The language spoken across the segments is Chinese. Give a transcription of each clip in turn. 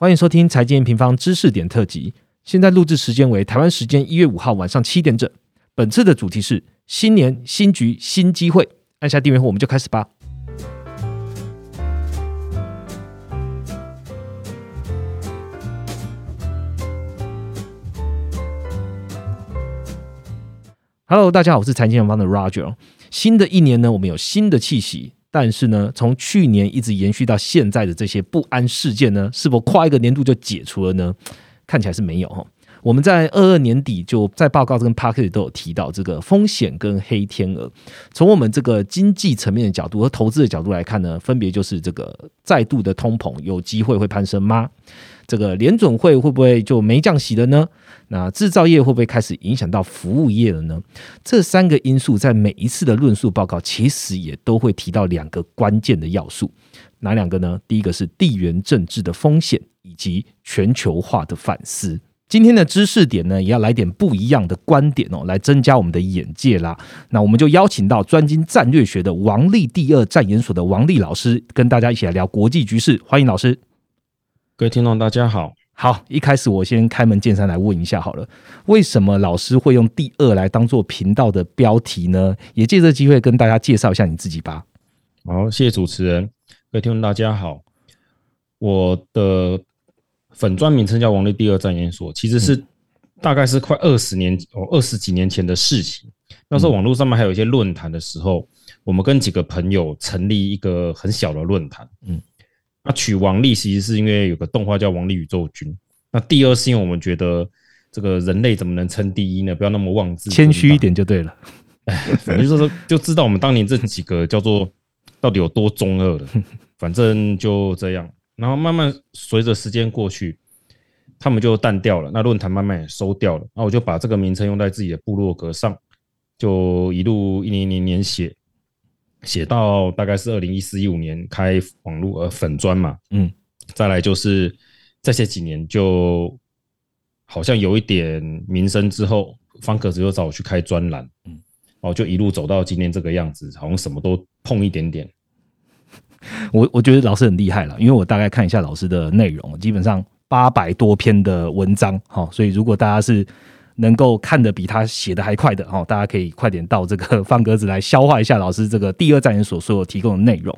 欢迎收听财经平方知识点特辑。现在录制时间为台湾时间一月五号晚上七点整。本次的主题是新年新局新机会。按下订阅后，我们就开始吧。Hello，大家好，我是财经平方的 Roger。新的一年呢，我们有新的气息。但是呢，从去年一直延续到现在的这些不安事件呢，是否跨一个年度就解除了呢？看起来是没有哈。我们在二二年底就在报告跟 p a r k e t 都有提到这个风险跟黑天鹅。从我们这个经济层面的角度和投资的角度来看呢，分别就是这个再度的通膨有机会会攀升吗？这个联准会会不会就没降息了呢？那制造业会不会开始影响到服务业了呢？这三个因素在每一次的论述报告其实也都会提到两个关键的要素，哪两个呢？第一个是地缘政治的风险以及全球化的反思。今天的知识点呢，也要来点不一样的观点哦，来增加我们的眼界啦。那我们就邀请到专精战略学的王立第二战研所的王立老师，跟大家一起来聊国际局势。欢迎老师，各位听众大家好。好，一开始我先开门见山来问一下好了，为什么老师会用第二来当做频道的标题呢？也借这机会跟大家介绍一下你自己吧。好，谢谢主持人，各位听众大家好，我的。粉专名称叫王力第二战研所，其实是大概是快二十年哦，二十几年前的事情。那时候网络上面还有一些论坛的时候，我们跟几个朋友成立一个很小的论坛。嗯，那取王力其实是因为有个动画叫《王力宇宙军》。那第二是因为我们觉得这个人类怎么能称第一呢？不要那么妄自谦虚一点就对了。反正就是就知道我们当年这几个叫做到底有多中二了。反正就这样。然后慢慢随着时间过去，他们就淡掉了。那论坛慢慢也收掉了。那我就把这个名称用在自己的部落格上，就一路一年一年年写，写到大概是二零一四一五年开网络呃粉砖嘛。嗯，再来就是这些几年就好像有一点名声之后，方格子又找我去开专栏。嗯，哦，就一路走到今天这个样子，好像什么都碰一点点。我我觉得老师很厉害了，因为我大概看一下老师的内容，基本上八百多篇的文章，哈，所以如果大家是能够看的比他写的还快的，哦，大家可以快点到这个 方格子来消化一下老师这个第二站研所所有提供的内容。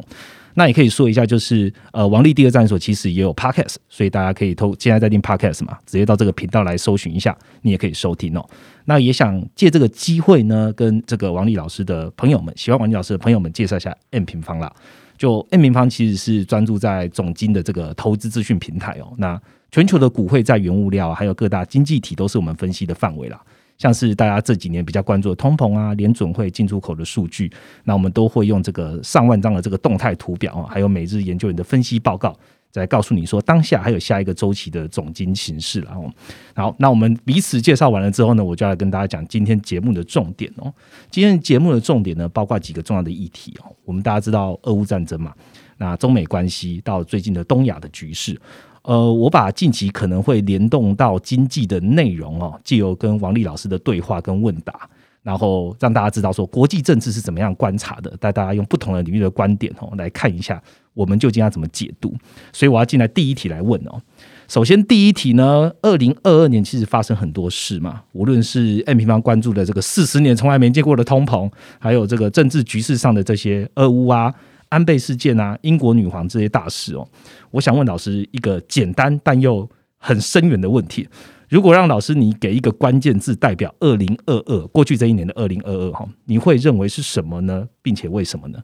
那也可以说一下，就是呃，王力第二站所其实也有 podcast，所以大家可以偷现在在听 podcast 嘛，直接到这个频道来搜寻一下，你也可以收听哦。那也想借这个机会呢，跟这个王力老师的朋友们，喜欢王力老师的朋友们介绍一下 M 平方啦。就 N 平方其实是专注在总金的这个投资资讯平台哦。那全球的股汇在原物料还有各大经济体都是我们分析的范围啦。像是大家这几年比较关注的通膨啊、联准会进出口的数据，那我们都会用这个上万张的这个动态图表啊，还有每日研究员的分析报告。再告诉你说，当下还有下一个周期的总金形势了哦。好，那我们彼此介绍完了之后呢，我就要跟大家讲今天节目的重点哦。今天节目的重点呢，包括几个重要的议题哦。我们大家知道俄乌战争嘛，那中美关系到最近的东亚的局势，呃，我把近期可能会联动到经济的内容哦，借由跟王丽老师的对话跟问答。然后让大家知道说国际政治是怎么样观察的，带大家用不同的领域的观点哦来看一下，我们究竟要怎么解读。所以我要进来第一题来问哦。首先第一题呢，二零二二年其实发生很多事嘛，无论是 M 平方关注的这个四十年从来没见过的通膨，还有这个政治局势上的这些俄乌啊、安倍事件啊、英国女皇这些大事哦。我想问老师一个简单但又很深远的问题。如果让老师你给一个关键字代表二零二二过去这一年的二零二二哈，你会认为是什么呢？并且为什么呢？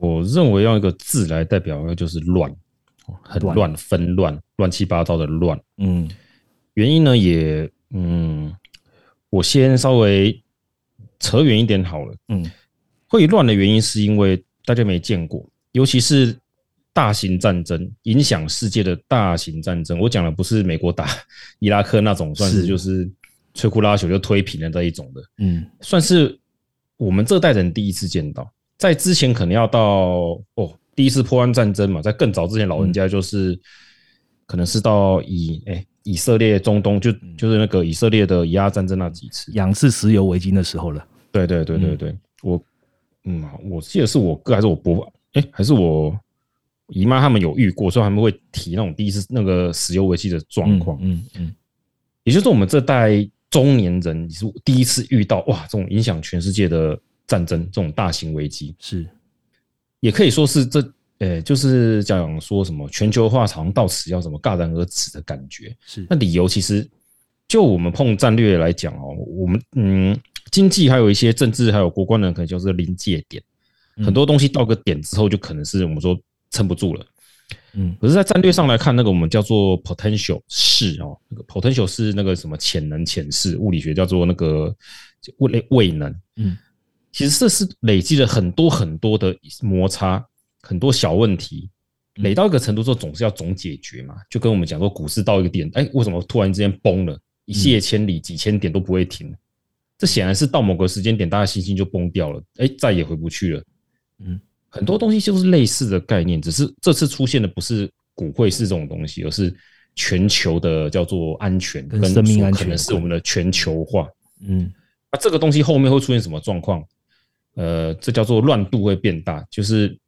我认为用一个字来代表，那就是乱，很乱，纷乱，乱七八糟的乱。嗯，原因呢也嗯，我先稍微扯远一点好了。嗯，会乱的原因是因为大家没见过，尤其是。大型战争影响世界的大型战争，我讲的不是美国打 伊拉克那种，算是就是摧枯拉朽就推平了这一种的，嗯，算是我们这代人第一次见到。在之前可能要到哦，第一次破案战争嘛，在更早之前，老人家就是可能是到以哎以色列中东就就是那个以色列的以阿战争那几次，两次石油危机的时候了。对对对对对，我嗯，我记得是我哥还是我伯，哎还是我。姨妈他们有遇过，所以他们会提那种第一次那个石油危机的状况。嗯嗯，也就是我们这代中年人是第一次遇到哇，这种影响全世界的战争，这种大型危机是，也可以说是这，呃，就是讲说什么全球化好像到此要什么戛然而止的感觉。是，那理由其实就我们碰战略来讲哦，我们嗯，经济还有一些政治还有国关的可能就是临界点，很多东西到个点之后就可能是我们说。撑不住了，嗯，可是，在战略上来看，那个我们叫做 potential 是哦，那个 potential 是那个什么潜能潜势，物理学叫做那个位位能，嗯，其实这是累积了很多很多的摩擦，很多小问题，累到一个程度之后，总是要总解决嘛，就跟我们讲说，股市到一个点，哎，为什么突然之间崩了，一泻千里，几千点都不会停，这显然是到某个时间点，大家信心就崩掉了，哎，再也回不去了，嗯。很多东西就是类似的概念，只是这次出现的不是骨灰是这种东西，而是全球的叫做安全跟生命安全，是我们的全球化。嗯，那这个东西后面会出现什么状况？呃，这叫做乱度会变大，就是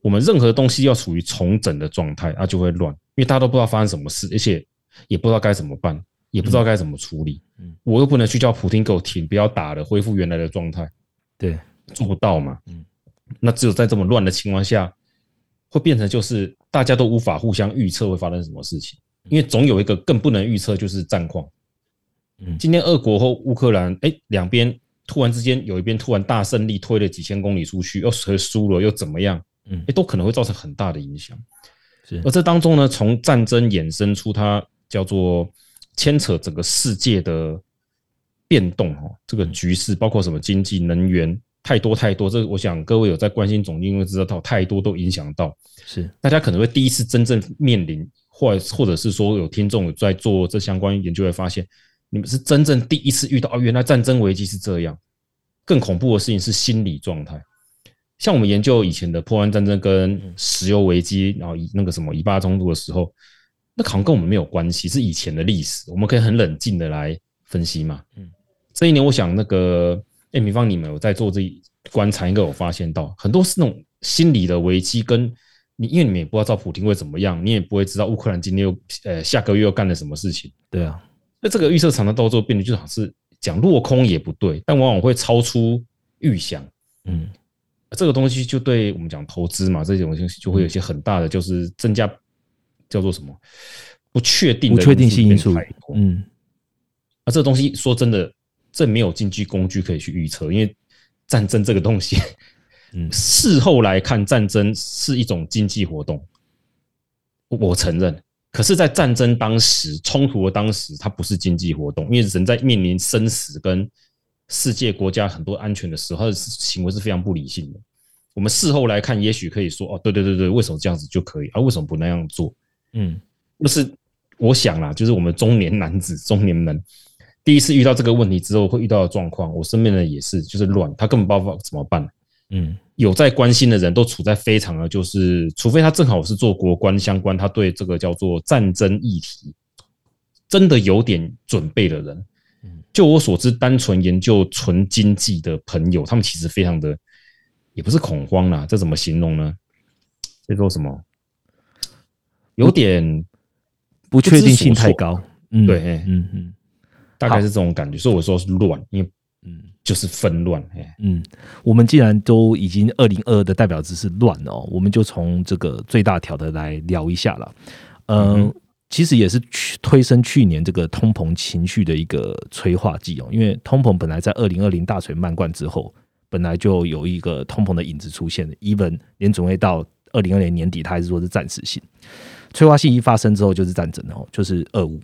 我们任何东西要处于重整的状态，它就会乱，因为大家都不知道发生什么事，而且也不知道该怎么办，也不知道该怎么处理。嗯，我又不能去叫普京给我停，不要打了，恢复原来的状态。对，做不到嘛。嗯。那只有在这么乱的情况下，会变成就是大家都无法互相预测会发生什么事情，因为总有一个更不能预测，就是战况。嗯，今天俄国和乌克兰，哎，两边突然之间有一边突然大胜利，推了几千公里出去，又谁输了又怎么样？嗯，哎，都可能会造成很大的影响。而这当中呢，从战争衍生出它叫做牵扯整个世界的变动哈，这个局势包括什么经济、能源。太多太多，这我想各位有在关心总经，会知道到太多都影响到，是大家可能会第一次真正面临，或或者是说有听众在做这相关研究，会发现你们是真正第一次遇到，哦，原来战争危机是这样。更恐怖的事情是心理状态，像我们研究以前的破案战争跟石油危机，然后以那个什么以巴冲突的时候，那好像跟我们没有关系，是以前的历史，我们可以很冷静的来分析嘛。嗯，这一年我想那个。哎，比方你们有在做这观察，应该有发现到很多是那种心理的危机，跟你因为你们也不知道普京会怎么样，你也不会知道乌克兰今天又呃下个月又干了什么事情。对啊，那这个预测常常到最后变得就好像是讲落空也不对，但往往会超出预想。嗯，这个东西就对我们讲投资嘛，这种东西就会有一些很大的就是增加叫做什么不确定不确定性因素。嗯，啊，这个东西说真的。这没有经济工具可以去预测，因为战争这个东西，嗯，事后来看，战争是一种经济活动，我承认。可是，在战争当时、冲突的当时，它不是经济活动，因为人在面临生死跟世界国家很多安全的时候，他的行为是非常不理性的。我们事后来看，也许可以说，哦，对对对对，为什么这样子就可以？啊，为什么不那样做？嗯，就是我想啦，就是我们中年男子、中年人。第一次遇到这个问题之后会遇到的状况，我身边的也是，就是乱，他根本不知道怎么办。嗯，有在关心的人都处在非常的，就是除非他正好是做国关相关，他对这个叫做战争议题真的有点准备的人。嗯，就我所知，单纯研究纯经济的朋友，他们其实非常的，也不是恐慌啦，这怎么形容呢？这说什么？有点不确定性太高。嗯，对，嗯嗯。大概是这种感觉，所以我说是乱，因为嗯，就是纷乱。嗯，我们既然都已经二零二的代表字是乱哦，我们就从这个最大条的来聊一下了。嗯，其实也是推升去年这个通膨情绪的一个催化剂哦，因为通膨本来在二零二零大水漫灌之后，本来就有一个通膨的影子出现的，even 连准会到二零二零年底，它还是说是暂时性。催化性一发生之后就是战争哦，就是俄乌。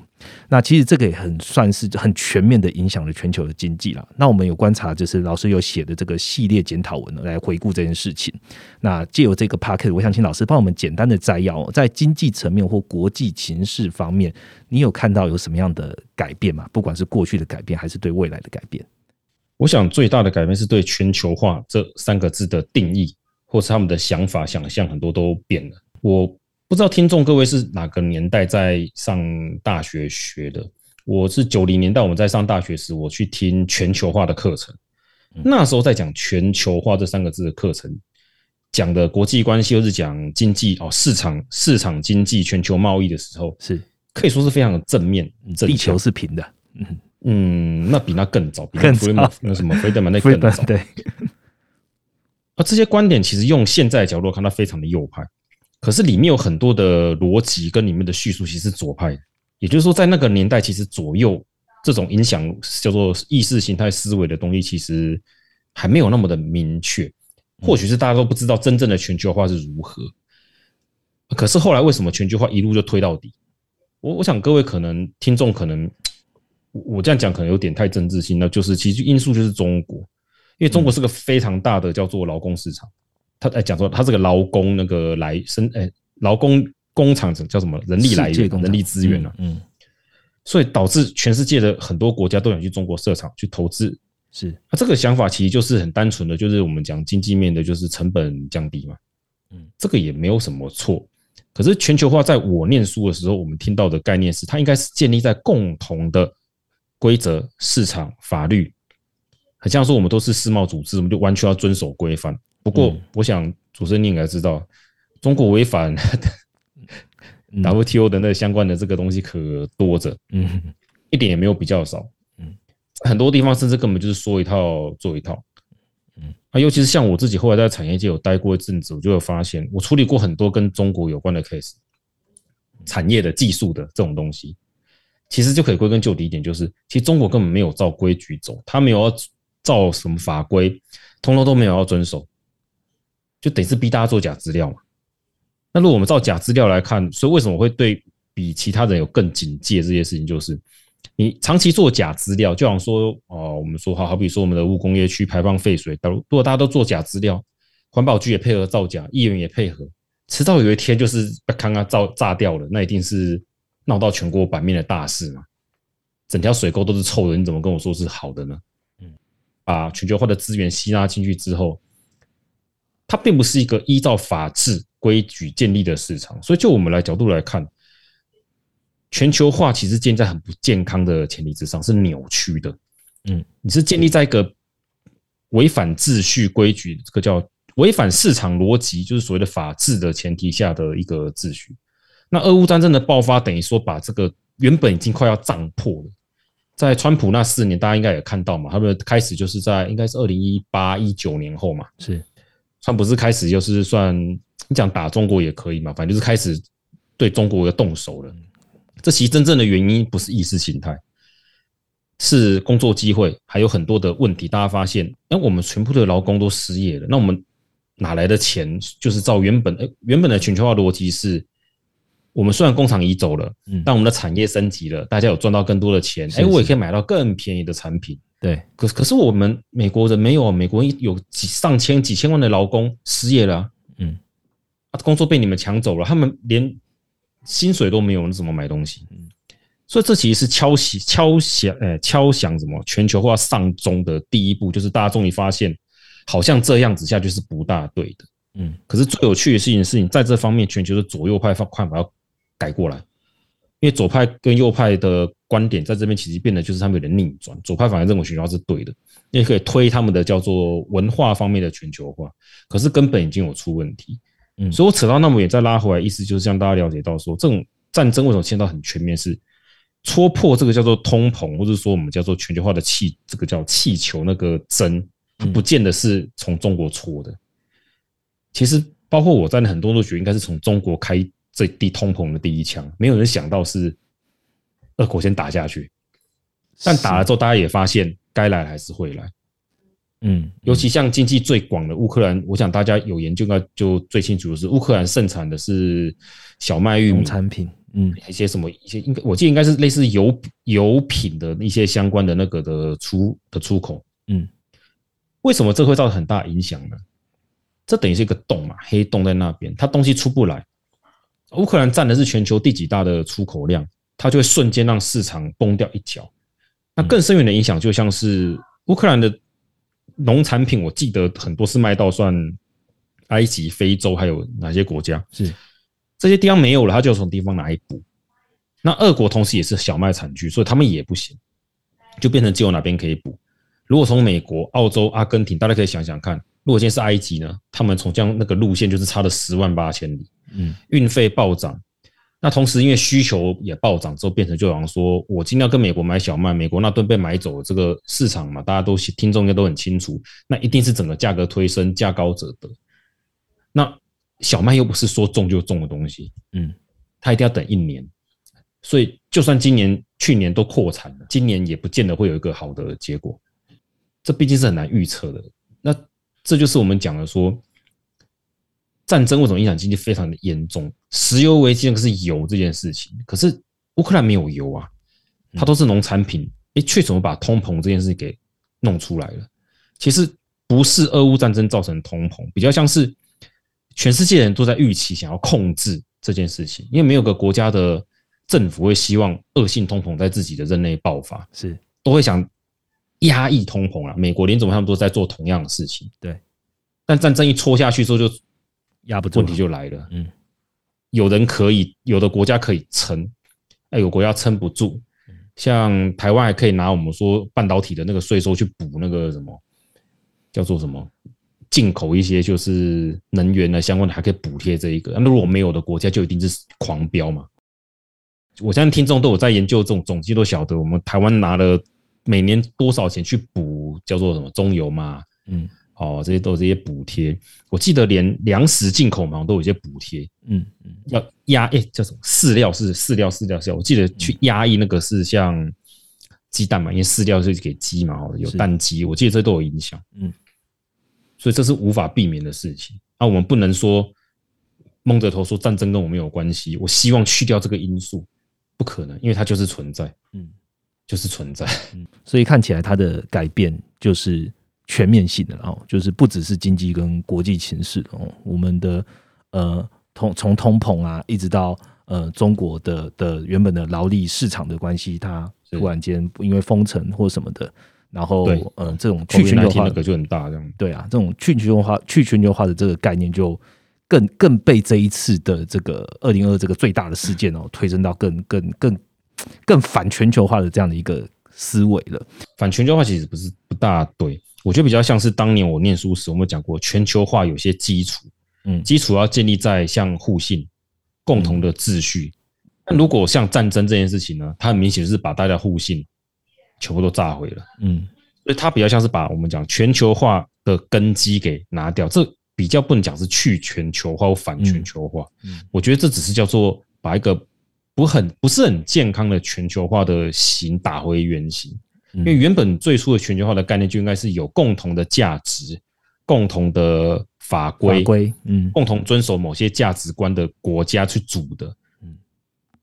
那其实这个也很算是很全面的影响了全球的经济了。那我们有观察，就是老师有写的这个系列检讨文来回顾这件事情。那借由这个 p a c k e t 我想请老师帮我们简单的摘要，在经济层面或国际情势方面，你有看到有什么样的改变吗？不管是过去的改变，还是对未来的改变？我想最大的改变是对全球化这三个字的定义，或是他们的想法、想象很多都变了。我。不知道听众各位是哪个年代在上大学学的？我是九零年代，我们在上大学时，我去听全球化的课程。那时候在讲全球化这三个字的课程，讲的国际关系，又是讲经济哦，市场市场经济、全球贸易的时候，是可以说是非常的正面。地球是平的，嗯嗯，那比那更早，更早那什么菲德曼那更早。对。啊这些观点其实用现在的角度看，它非常的右派，可是里面有很多的逻辑跟里面的叙述其实是左派。也就是说，在那个年代，其实左右这种影响叫做意识形态思维的东西，其实还没有那么的明确。或许是大家都不知道真正的全球化是如何，可是后来为什么全球化一路就推到底？我我想各位可能听众可能我这样讲可能有点太政治性，那就是其实因素就是中国，因为中国是个非常大的叫做劳工市场，他哎讲说他这个劳工那个来生哎劳工工厂叫什么人力来源人力资源啊，嗯，所以导致全世界的很多国家都想去中国设厂去投资。是，那这个想法其实就是很单纯的，就是我们讲经济面的，就是成本降低嘛。嗯，这个也没有什么错。可是全球化在我念书的时候，我们听到的概念是，它应该是建立在共同的规则、市场、法律。很像说我们都是世贸组织，我们就完全要遵守规范。不过，我想主持人你应该知道，中国违反 WTO 的那相关的这个东西可多着，嗯，一点也没有比较少。嗯。很多地方甚至根本就是说一套做一套，嗯。啊，尤其是像我自己后来在产业界有待过一阵子，我就会发现，我处理过很多跟中国有关的 case，产业的技术的这种东西，其实就可以归根究底一点，就是其实中国根本没有照规矩走，他没有要照什么法规，通通都没有要遵守，就等于是逼大家做假资料嘛。那如果我们照假资料来看，所以为什么会对比其他人有更警戒这些事情，就是。你长期做假资料，就好像说哦，我们说好好比说我们的物工业区排放废水，如如果大家都做假资料，环保局也配合造假，议员也配合，迟早有一天就是被刚刚造炸掉了，那一定是闹到全国版面的大事嘛。整条水沟都是臭的，你怎么跟我说是好的呢？嗯，把全球化的资源吸纳进去之后，它并不是一个依照法治规矩建立的市场，所以就我们来角度来看。全球化其实建在很不健康的前提之上，是扭曲的。嗯，你是建立在一个违反秩序规矩，这个叫违反市场逻辑，就是所谓的法治的前提下的一个秩序。那俄乌战争的爆发，等于说把这个原本已经快要胀破了。在川普那四年，大家应该也看到嘛，他们开始就是在应该是二零一八一九年后嘛，是川普是开始就是算你讲打中国也可以嘛，反正就是开始对中国要动手了。这其实真正的原因不是意识形态，是工作机会，还有很多的问题。大家发现，哎，我们全部的劳工都失业了，那我们哪来的钱？就是照原本，哎，原本的全球化逻辑是，我们虽然工厂移走了，嗯，但我们的产业升级了，大家有赚到更多的钱，哎，我也可以买到更便宜的产品。对，可可是我们美国人没有，美国人有几上千、几千万的劳工失业了，嗯，啊，工作被你们抢走了，他们连。薪水都没有，那怎么买东西？嗯，所以这其实是敲响、敲响、呃，敲响什么全球化丧钟的第一步，就是大家终于发现，好像这样子下去是不大对的。嗯，可是最有趣的事情是你在这方面，全球的左右派方看法要改过来，因为左派跟右派的观点在这边其实变得就是他们有点逆转，左派反而认为全球化是对的，也可以推他们的叫做文化方面的全球化，可是根本已经有出问题。嗯，所以我扯到那么远再拉回来，意思就是让大家了解到说，这种战争为什么牵到很全面，是戳破这个叫做通膨，或者说我们叫做全球化的气，这个叫气球那个针，它不见得是从中国戳的。其实包括我在内，很多都觉得应该是从中国开这第通膨的第一枪，没有人想到是俄国先打下去，但打了之后，大家也发现该来还是会来。嗯，尤其像经济最广的乌克兰，我想大家有研究应该就最清楚的是，乌克兰盛产的是小麦、玉米。产品，嗯，一些什么一些应该我记得应该是类似油油品的一些相关的那个的出的出口，嗯，为什么这会造成很大影响呢？这等于是一个洞嘛，黑洞在那边，它东西出不来。乌克兰占的是全球第几大的出口量，它就会瞬间让市场崩掉一角。那更深远的影响，就像是乌克兰的。农产品我记得很多是卖到算埃及、非洲还有哪些国家？是这些地方没有了，它就从地方拿一补。那俄国同时也是小麦产区，所以他们也不行，就变成只有哪边可以补。如果从美国、澳洲、阿根廷，大家可以想想看，如果今天是埃及呢，他们从这样那个路线就是差了十万八千里，嗯，运费暴涨。那同时，因为需求也暴涨之后，变成就好像说，我今天要跟美国买小麦，美国那吨被买走，这个市场嘛，大家都听众应该都很清楚，那一定是整个价格推升，价高者得。那小麦又不是说种就种的东西，嗯，它一定要等一年，所以就算今年、去年都扩产了，今年也不见得会有一个好的结果。这毕竟是很难预测的。那这就是我们讲的说。战争为什么影响经济非常的严重？石油危机那个是油这件事情，可是乌克兰没有油啊，它都是农产品，哎，却怎么把通膨这件事给弄出来了？其实不是俄乌战争造成通膨，比较像是全世界人都在预期想要控制这件事情，因为没有个国家的政府会希望恶性通膨在自己的任内爆发，是都会想压抑通膨啊。美国联总他们都在做同样的事情，对，但战争一戳下去之后就。压不住，问题就来了。嗯，有人可以，有的国家可以撑，哎，有国家撑不住。像台湾还可以拿我们说半导体的那个税收去补那个什么，叫做什么进口一些就是能源的相关的，还可以补贴这一个。那如果没有的国家，就一定是狂飙嘛。我相信听众都有在研究这种总计，都晓得我们台湾拿了每年多少钱去补叫做什么中油嘛。嗯。哦，这些都有这些补贴，我记得连粮食进口嘛都有一些补贴，嗯嗯，要压哎叫什么饲料是饲料饲料饲料，我记得去压抑那个是像鸡蛋嘛，因为饲料是给鸡嘛，有蛋鸡，我记得这都有影响，嗯，所以这是无法避免的事情。那我们不能说蒙着头说战争跟我们有关系，我希望去掉这个因素，不可能，因为它就是存在，嗯，就是存在，嗯，所以看起来它的改变就是。全面性的，然后就是不只是经济跟国际形势哦，我们的呃通从通膨啊，一直到呃中国的的原本的劳力市场的关系，它突然间因为封城或什么的，然后呃这种去全球化那个就很大这样。对啊，这种去全球化、去全球化的这个概念，就更更被这一次的这个二零二这个最大的事件哦，推升到更更更更反全球化的这样的一个思维了。反全球化其实不是不大对。我觉得比较像是当年我念书时，我们讲过全球化有些基础，嗯，基础要建立在像互信、共同的秩序。那如果像战争这件事情呢，它很明显是把大家互信全部都炸毁了，嗯，所以它比较像是把我们讲全球化的根基给拿掉，这比较不能讲是去全球化或反全球化。嗯，我觉得这只是叫做把一个不很不是很健康的全球化的形打回原形。因为原本最初的全球化的概念就应该是有共同的价值、共同的法规、嗯，共同遵守某些价值观的国家去组的，嗯，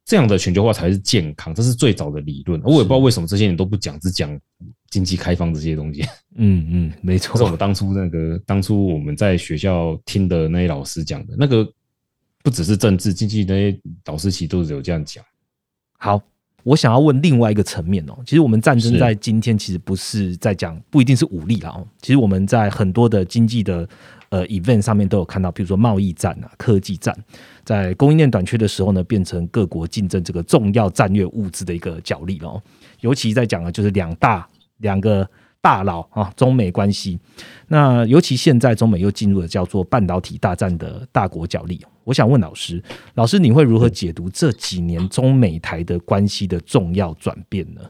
这样的全球化才是健康，这是最早的理论。我也不知道为什么这些人都不讲，只讲经济开放这些东西。嗯嗯，没错，是我们当初那个当初我们在学校听的那些老师讲的。那个，不只是政治经济那些导师其实都是有这样讲。好。我想要问另外一个层面哦，其实我们战争在今天其实不是在讲，不一定是武力啦哦。其实我们在很多的经济的呃 event 上面都有看到，比如说贸易战啊、科技战，在供应链短缺的时候呢，变成各国竞争这个重要战略物资的一个角力哦。尤其在讲的就是两大两个。大佬啊，中美关系，那尤其现在中美又进入了叫做半导体大战的大国角力。我想问老师，老师你会如何解读这几年中美台的关系的重要转变呢？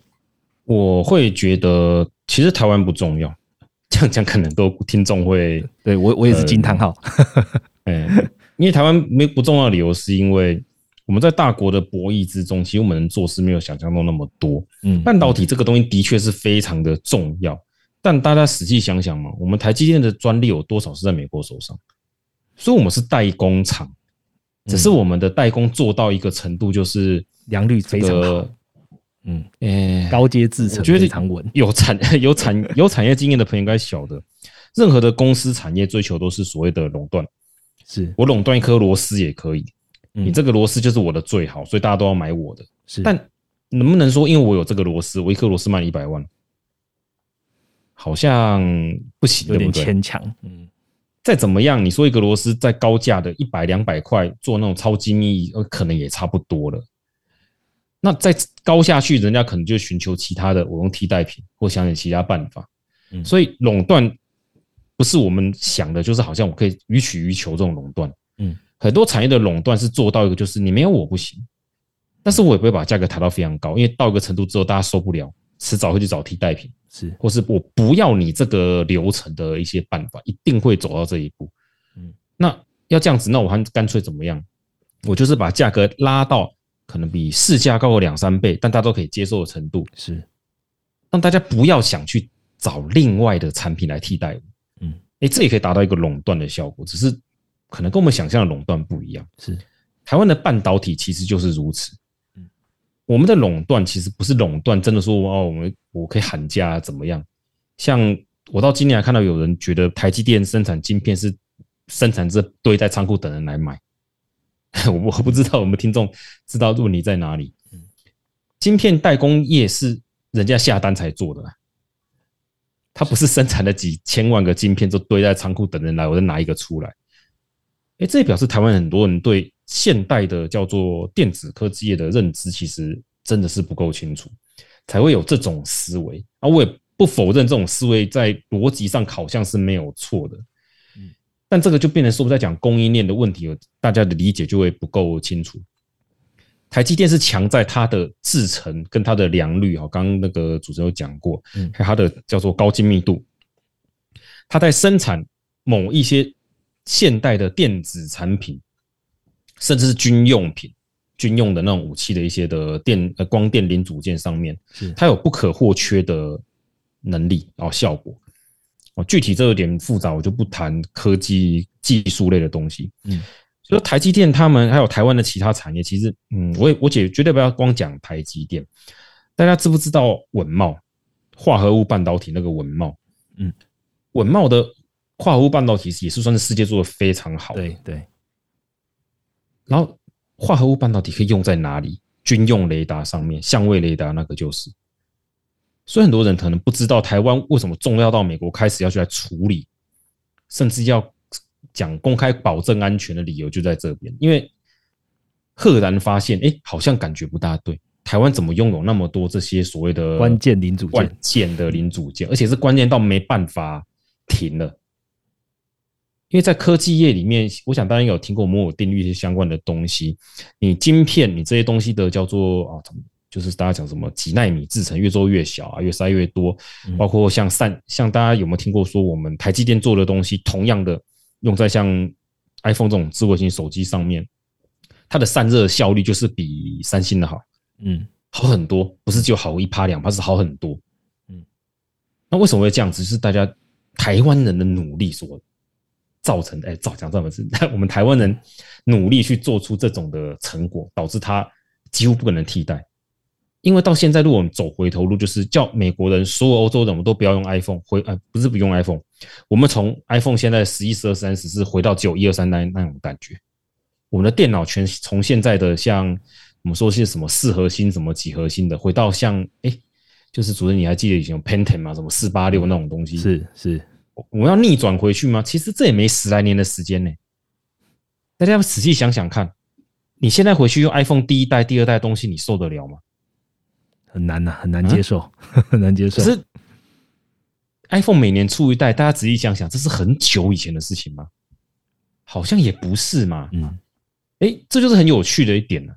我会觉得，其实台湾不重要，这样讲可能都听众会对我我也是惊叹号。哎，因为台湾没不重要的理由，是因为。我们在大国的博弈之中，其实我们能做事没有想象中那么多。嗯，半导体这个东西的确是非常的重要，但大家实际想想嘛，我们台积电的专利有多少是在美国手上？所以，我们是代工厂，只是我们的代工做到一个程度，就是良率非常好。嗯，诶，高阶制程，我觉得常稳。有产 有产有产业经验的朋友应该晓得，任何的公司产业追求都是所谓的垄断。是我垄断一颗螺丝也可以。你这个螺丝就是我的最好，所以大家都要买我的。是，但能不能说，因为我有这个螺丝，我一颗螺丝卖一百万，好像不行，有点牵强。嗯，再怎么样，你说一个螺丝在高价的一百两百块做那种超精密，呃，可能也差不多了。那再高下去，人家可能就寻求其他的，我用替代品或想想其他办法。嗯，所以垄断。不是我们想的，就是好像我可以予取予求这种垄断。嗯，很多产业的垄断是做到一个，就是你没有我不行，但是我也不会把价格抬到非常高，因为到一个程度之后，大家受不了，迟早会去找替代品，是，或是我不要你这个流程的一些办法，一定会走到这一步。嗯，那要这样子，那我还干脆怎么样？我就是把价格拉到可能比市价高个两三倍，但大家都可以接受的程度，是，让大家不要想去找另外的产品来替代。嗯，哎，这也可以达到一个垄断的效果，只是可能跟我们想象的垄断不一样。是，台湾的半导体其实就是如此。我们的垄断其实不是垄断，真的说哦，我们我可以喊价怎么样？像我到今年还看到有人觉得台积电生产晶片是生产这堆在仓库等人来买。我 我不知道我们听众知道问题在哪里。晶片代工业是人家下单才做的，它不是生产了几千万个晶片就堆在仓库等人来，我再拿一个出来。哎，这也表示台湾很多人对现代的叫做电子科技业的认知，其实真的是不够清楚，才会有这种思维。啊，我也不否认这种思维在逻辑上好像是没有错的。但这个就变成说，在讲供应链的问题，大家的理解就会不够清楚。台积电是强在它的制程跟它的良率，哈，刚刚那个主持人有讲过，嗯，还有它的叫做高精密度。它在生产某一些现代的电子产品，甚至是军用品、军用的那种武器的一些的电呃光电零组件上面，它有不可或缺的能力，然后效果。哦，具体这有点复杂，我就不谈科技技术类的东西。嗯，所以台积电他们还有台湾的其他产业，其实，嗯，我也我姐绝对不要光讲台积电。大家知不知道稳茂化合物半导体那个稳茂？嗯，稳茂的化合物半导体也是算是世界做的非常好。对对。然后化合物半导体可以用在哪里？军用雷达上面，相位雷达那个就是。所以很多人可能不知道台湾为什么重要到美国开始要去来处理，甚至要讲公开保证安全的理由就在这边。因为赫然发现，哎，好像感觉不大对。台湾怎么拥有那么多这些所谓的关键零组件？关键的零组件，而且是关键到没办法停了。因为在科技业里面，我想大家有听过摩尔定律一些相关的东西。你晶片，你这些东西的叫做啊，就是大家讲什么几纳米制成越做越小啊，越塞越多，包括像散像大家有没有听过说我们台积电做的东西，同样的用在像 iPhone 这种智慧型手机上面，它的散热效率就是比三星的好，嗯，好很多，不是就好一趴两趴，是好很多，嗯，那为什么会这样子？是大家台湾人的努力所造成的，哎，造讲这么是 我们台湾人努力去做出这种的成果，导致它几乎不可能替代。因为到现在，如果我们走回头路，就是叫美国人、所有欧洲人，我们都不要用 iPhone，回呃不是不用 iPhone，我们从 iPhone 现在十一、十二、三、十四回到九一二三那那种感觉。我们的电脑全从现在的像我们说是什么四核心、什么几核心的，回到像哎，就是主任你还记得以前有 Pentium 吗？什么四八六那种东西？是是，我们要逆转回去吗？其实这也没十来年的时间呢。大家仔细想想看，你现在回去用 iPhone 第一代、第二代东西，你受得了吗？很难呐，很难接受，很难接受。可是，iPhone 每年出一代，大家仔细想想，这是很久以前的事情吗？好像也不是嘛。嗯，哎，这就是很有趣的一点了。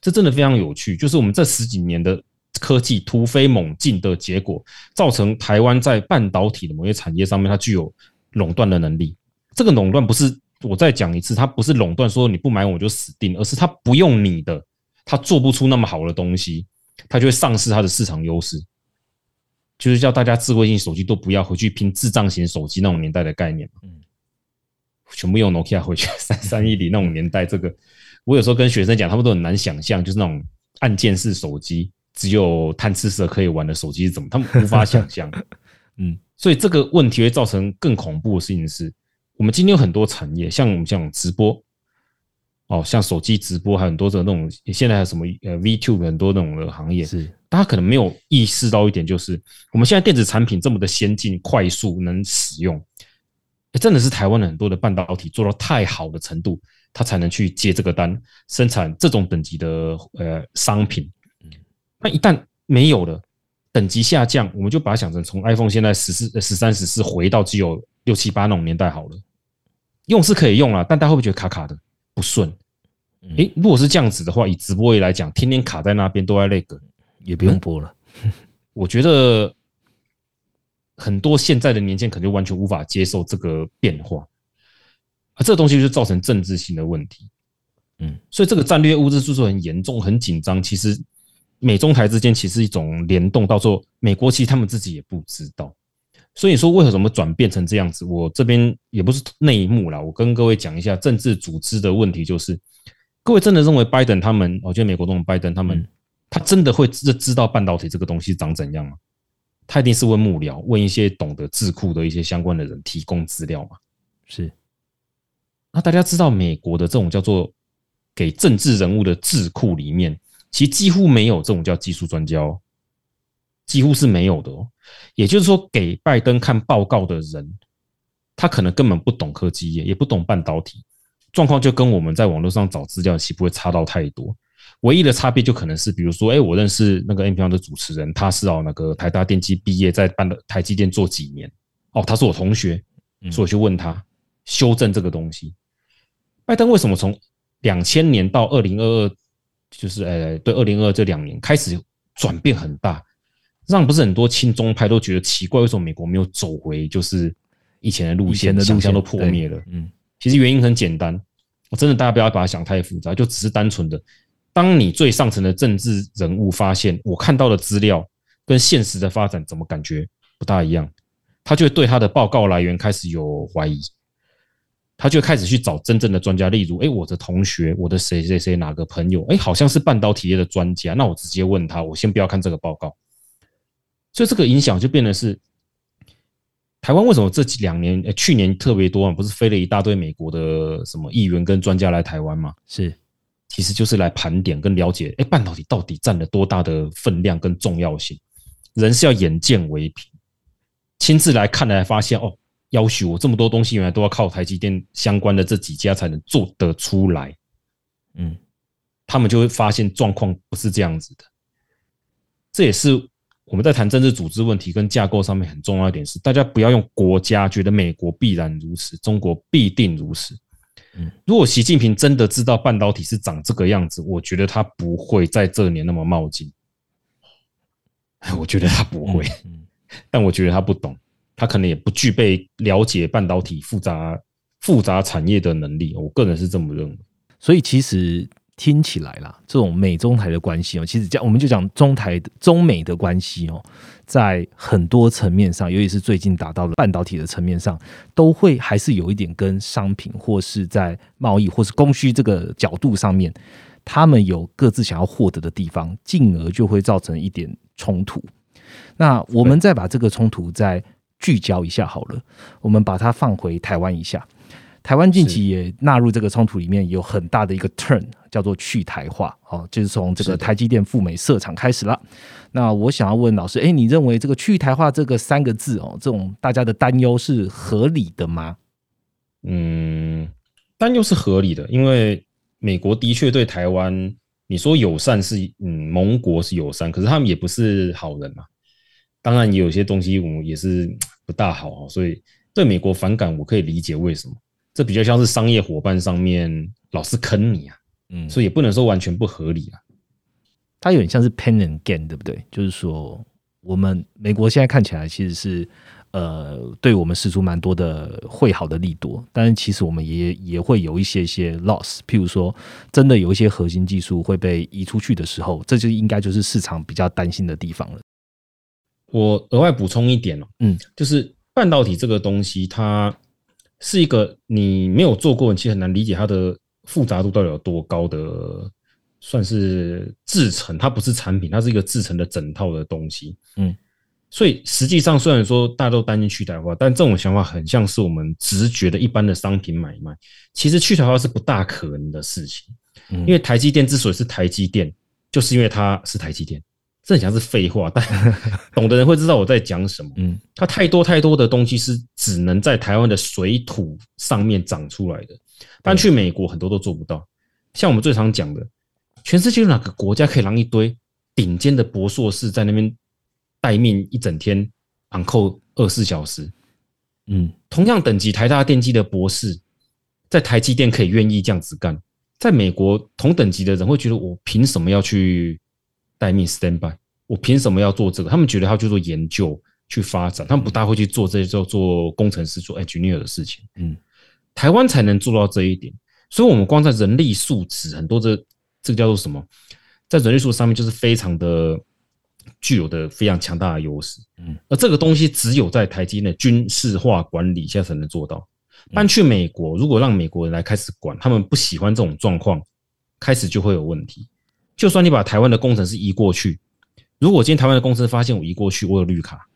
这真的非常有趣，就是我们这十几年的科技突飞猛进的结果，造成台湾在半导体的某些产业上面，它具有垄断的能力。这个垄断不是我再讲一次，它不是垄断说你不买我就死定，而是它不用你的，它做不出那么好的东西。它就会丧失它的市场优势，就是叫大家智慧型手机都不要回去拼智障型手机那种年代的概念嗯，全部用 Nokia 回去 三三一零那种年代，这个我有时候跟学生讲，他们都很难想象，就是那种按键式手机，只有贪吃蛇可以玩的手机是怎么，他们无法想象。嗯，所以这个问题会造成更恐怖的事情是，我们今天有很多产业，像我们像直播。哦，像手机直播，还有很多的那种，现在还有什么呃 VTube 很多那种的行业，是大家可能没有意识到一点，就是我们现在电子产品这么的先进、快速能使用，真的是台湾的很多的半导体做到太好的程度，它才能去接这个单，生产这种等级的呃商品。那一旦没有了，等级下降，我们就把它想成从 iPhone 现在十四、十三、十四回到只有六七八那种年代好了，用是可以用啊，但大家会不会觉得卡卡的不顺？诶，如果是这样子的话，以直播业来讲，天天卡在那边都在那个，也不用播了。我觉得很多现在的年轻人可能就完全无法接受这个变化，啊，这个东西就造成政治性的问题。嗯，所以这个战略物资输出很严重、很紧张。其实美中台之间其实一种联动，到时候美国其实他们自己也不知道。所以说，为什么转变成这样子？我这边也不是内幕啦，我跟各位讲一下政治组织的问题，就是各位真的认为拜登他们，我觉得美国总统拜登他们，他真的会知知道半导体这个东西长怎样吗？他一定是问幕僚，问一些懂得智库的一些相关的人提供资料嘛？是。那大家知道美国的这种叫做给政治人物的智库里面，其实几乎没有这种叫技术专家。哦几乎是没有的哦，也就是说，给拜登看报告的人，他可能根本不懂科技业，也不懂半导体，状况就跟我们在网络上找资料其实不会差到太多。唯一的差别就可能是，比如说，哎，我认识那个 N P R 的主持人，他是哦那个台大电机毕业，在办的台积电做几年，哦，他是我同学，所以我去问他修正这个东西。拜登为什么从两千年到二零二二，就是呃，对二零二这两年开始转变很大？让不是很多亲中派都觉得奇怪，为什么美国没有走回就是以前的路线？的路线都破灭了。嗯，其实原因很简单，我真的大家不要把它想太复杂，就只是单纯的，当你最上层的政治人物发现我看到的资料跟现实的发展怎么感觉不大一样，他就会对他的报告来源开始有怀疑，他就开始去找真正的专家，例如，哎，我的同学，我的谁谁谁哪个朋友，哎，好像是半导体业的专家，那我直接问他，我先不要看这个报告。所以这个影响就变得是台湾为什么这两年、去年特别多啊？不是飞了一大堆美国的什么议员跟专家来台湾吗？是，其实就是来盘点跟了解，哎，半导体到底占了多大的分量跟重要性？人是要眼见为凭，亲自来看来发现，哦，要求我这么多东西，原来都要靠台积电相关的这几家才能做得出来。嗯，他们就会发现状况不是这样子的，这也是。我们在谈政治组织问题跟架构上面很重要一点是，大家不要用国家觉得美国必然如此，中国必定如此。嗯，如果习近平真的知道半导体是长这个样子，我觉得他不会在这年那么冒进。我觉得他不会，但我觉得他不懂，他可能也不具备了解半导体复杂复杂产业的能力。我个人是这么认为。所以其实。听起来啦，这种美中台的关系哦，其实讲我们就讲中台中美的关系哦，在很多层面上，尤其是最近达到了半导体的层面上，都会还是有一点跟商品或是在贸易或是供需这个角度上面，他们有各自想要获得的地方，进而就会造成一点冲突。那我们再把这个冲突再聚焦一下好了，我们把它放回台湾一下。台湾近期也纳入这个冲突里面，有很大的一个 turn，叫做去台化，哦，就是从这个台积电赴美设厂开始了。那我想要问老师，哎，你认为这个去台化这个三个字哦，这种大家的担忧是合理的吗？嗯，担忧是合理的，因为美国的确对台湾，你说友善是，嗯，盟国是友善，可是他们也不是好人嘛。当然，也有些东西我们也是 不大好，所以对美国反感，我可以理解为什么。这比较像是商业伙伴上面老是坑你啊，嗯，所以也不能说完全不合理啊。它有点像是 pen and gain，对不对？就是说，我们美国现在看起来其实是呃，对我们施出蛮多的会好的利多，但是其实我们也也会有一些些 loss。譬如说，真的有一些核心技术会被移出去的时候，这就应该就是市场比较担心的地方了。我额外补充一点哦，嗯，就是半导体这个东西，它。是一个你没有做过，你其实很难理解它的复杂度到底有多高的，算是制成，它不是产品，它是一个制成的整套的东西。嗯，所以实际上虽然说大家都担心去台化，但这种想法很像是我们直觉的一般的商品买卖，其实去台化是不大可能的事情。因为台积电之所以是台积电，就是因为它是台积电。这很像是废话，但 懂的人会知道我在讲什么。嗯，它太多太多的东西是只能在台湾的水土上面长出来的，但去美国很多都做不到。像我们最常讲的，全世界有哪个国家可以让一堆顶尖的博硕士在那边待命一整天，昂扣二十四小时？嗯，同样等级台大电机的博士，在台积电可以愿意这样子干，在美国同等级的人会觉得我凭什么要去待命 stand by？我凭什么要做这个？他们觉得他去做研究去发展，他们不大会去做这些叫做工程师做 engineer 的事情。嗯，台湾才能做到这一点，所以我们光在人力素质很多这这个叫做什么，在人力素质上面就是非常的。具有的非常强大的优势，嗯，而这个东西只有在台积电军事化管理下才能做到。搬去美国，如果让美国人来开始管，他们不喜欢这种状况，开始就会有问题。就算你把台湾的工程师移过去，如果今天台湾的公司发现我移过去，我有绿卡，